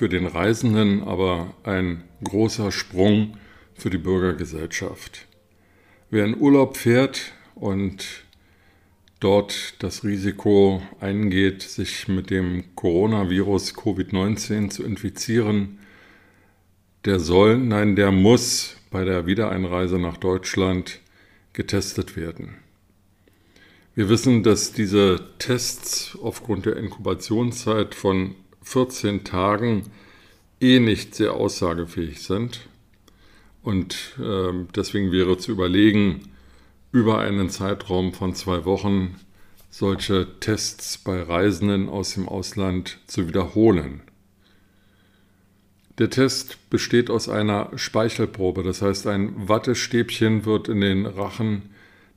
für den Reisenden, aber ein großer Sprung für die Bürgergesellschaft. Wer in Urlaub fährt und dort das Risiko eingeht, sich mit dem Coronavirus Covid-19 zu infizieren, der soll, nein, der muss bei der Wiedereinreise nach Deutschland getestet werden. Wir wissen, dass diese Tests aufgrund der Inkubationszeit von 14 Tagen eh nicht sehr aussagefähig sind. Und äh, deswegen wäre zu überlegen, über einen Zeitraum von zwei Wochen solche Tests bei Reisenden aus dem Ausland zu wiederholen. Der Test besteht aus einer Speichelprobe, das heißt ein Wattestäbchen wird in den Rachen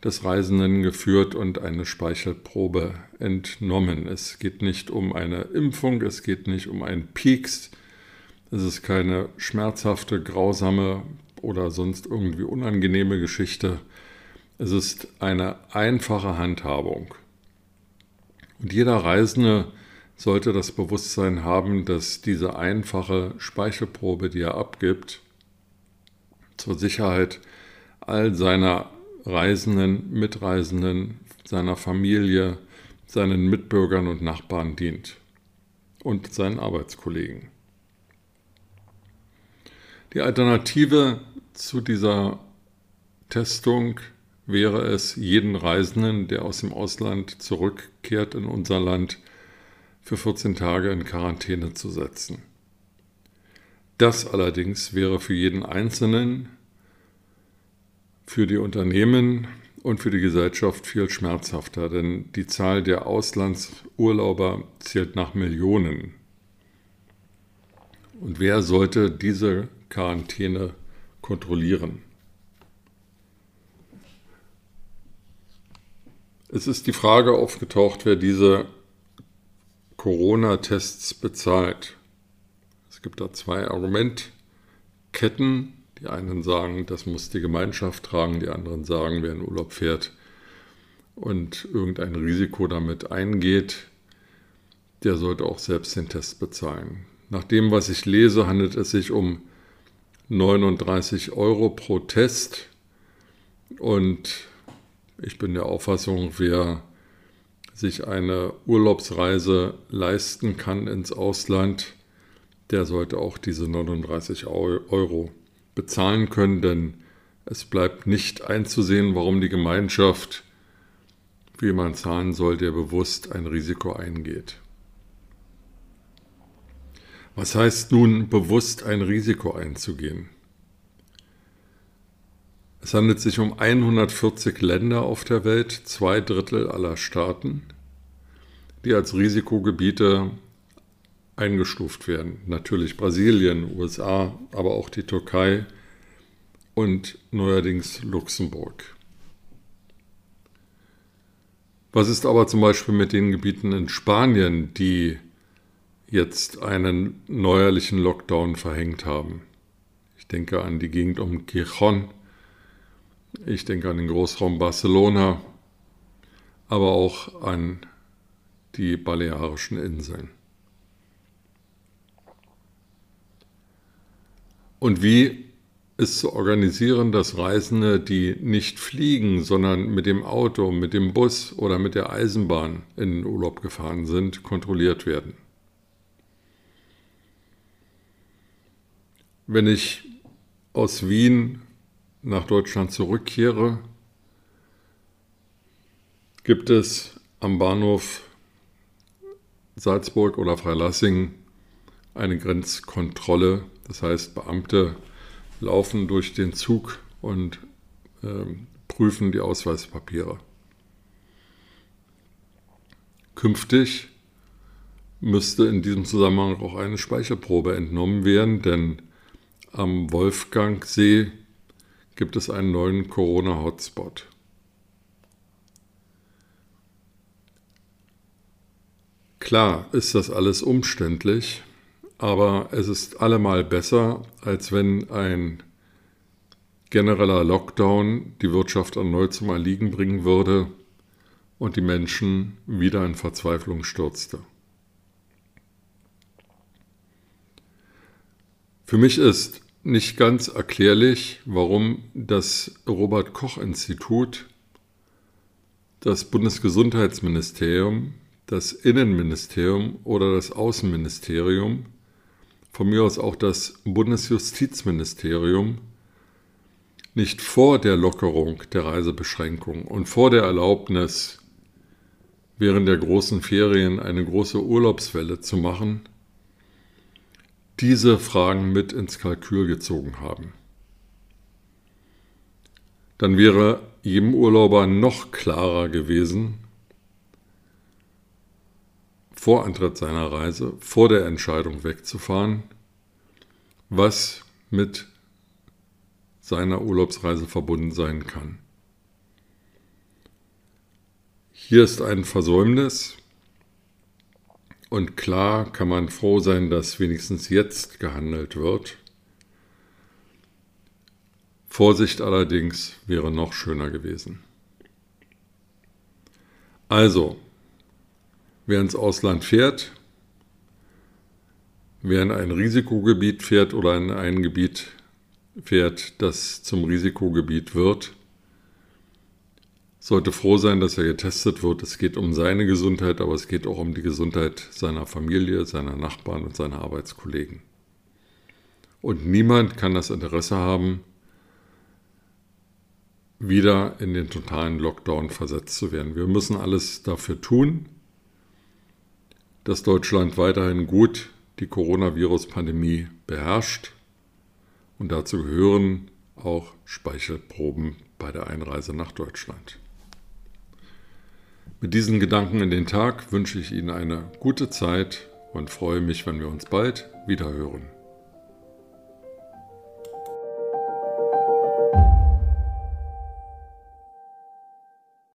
des Reisenden geführt und eine Speichelprobe entnommen. Es geht nicht um eine Impfung, es geht nicht um einen Pieks, es ist keine schmerzhafte, grausame oder sonst irgendwie unangenehme Geschichte. Es ist eine einfache Handhabung. Und jeder Reisende sollte das Bewusstsein haben, dass diese einfache Speichelprobe, die er abgibt, zur Sicherheit all seiner Reisenden, Mitreisenden, seiner Familie, seinen Mitbürgern und Nachbarn dient und seinen Arbeitskollegen. Die Alternative zu dieser Testung wäre es, jeden Reisenden, der aus dem Ausland zurückkehrt in unser Land, für 14 Tage in Quarantäne zu setzen. Das allerdings wäre für jeden Einzelnen für die Unternehmen und für die Gesellschaft viel schmerzhafter, denn die Zahl der Auslandsurlauber zählt nach Millionen. Und wer sollte diese Quarantäne kontrollieren? Es ist die Frage aufgetaucht, wer diese Corona-Tests bezahlt. Es gibt da zwei Argumentketten. Die einen sagen, das muss die Gemeinschaft tragen, die anderen sagen, wer in Urlaub fährt und irgendein Risiko damit eingeht, der sollte auch selbst den Test bezahlen. Nach dem, was ich lese, handelt es sich um 39 Euro pro Test und ich bin der Auffassung, wer sich eine Urlaubsreise leisten kann ins Ausland, der sollte auch diese 39 Euro bezahlen können, denn es bleibt nicht einzusehen, warum die Gemeinschaft für jemanden zahlen soll, der bewusst ein Risiko eingeht. Was heißt nun bewusst ein Risiko einzugehen? Es handelt sich um 140 Länder auf der Welt, zwei Drittel aller Staaten, die als Risikogebiete eingestuft werden. Natürlich Brasilien, USA, aber auch die Türkei und neuerdings Luxemburg. Was ist aber zum Beispiel mit den Gebieten in Spanien, die jetzt einen neuerlichen Lockdown verhängt haben? Ich denke an die Gegend um Gijon, ich denke an den Großraum Barcelona, aber auch an die Balearischen Inseln. Und wie ist zu organisieren, dass Reisende, die nicht fliegen, sondern mit dem Auto, mit dem Bus oder mit der Eisenbahn in den Urlaub gefahren sind, kontrolliert werden. Wenn ich aus Wien nach Deutschland zurückkehre, gibt es am Bahnhof Salzburg oder Freilassing eine Grenzkontrolle das heißt, Beamte laufen durch den Zug und äh, prüfen die Ausweispapiere. Künftig müsste in diesem Zusammenhang auch eine Speichelprobe entnommen werden, denn am Wolfgangsee gibt es einen neuen Corona-Hotspot. Klar ist das alles umständlich, aber es ist allemal besser, als wenn ein genereller Lockdown die Wirtschaft erneut zum Erliegen bringen würde und die Menschen wieder in Verzweiflung stürzte. Für mich ist nicht ganz erklärlich, warum das Robert Koch Institut, das Bundesgesundheitsministerium, das Innenministerium oder das Außenministerium, von mir aus auch das Bundesjustizministerium, nicht vor der Lockerung der Reisebeschränkung und vor der Erlaubnis, während der großen Ferien eine große Urlaubswelle zu machen, diese Fragen mit ins Kalkül gezogen haben. Dann wäre jedem Urlauber noch klarer gewesen, vor Antritt seiner Reise, vor der Entscheidung wegzufahren, was mit seiner Urlaubsreise verbunden sein kann. Hier ist ein Versäumnis und klar kann man froh sein, dass wenigstens jetzt gehandelt wird. Vorsicht allerdings wäre noch schöner gewesen. Also, wer ins Ausland fährt, wer in ein Risikogebiet fährt oder in ein Gebiet fährt, das zum Risikogebiet wird, sollte froh sein, dass er getestet wird. Es geht um seine Gesundheit, aber es geht auch um die Gesundheit seiner Familie, seiner Nachbarn und seiner Arbeitskollegen. Und niemand kann das Interesse haben, wieder in den totalen Lockdown versetzt zu werden. Wir müssen alles dafür tun, dass Deutschland weiterhin gut die Coronavirus-Pandemie beherrscht und dazu gehören auch Speichelproben bei der Einreise nach Deutschland. Mit diesen Gedanken in den Tag wünsche ich Ihnen eine gute Zeit und freue mich, wenn wir uns bald wieder hören.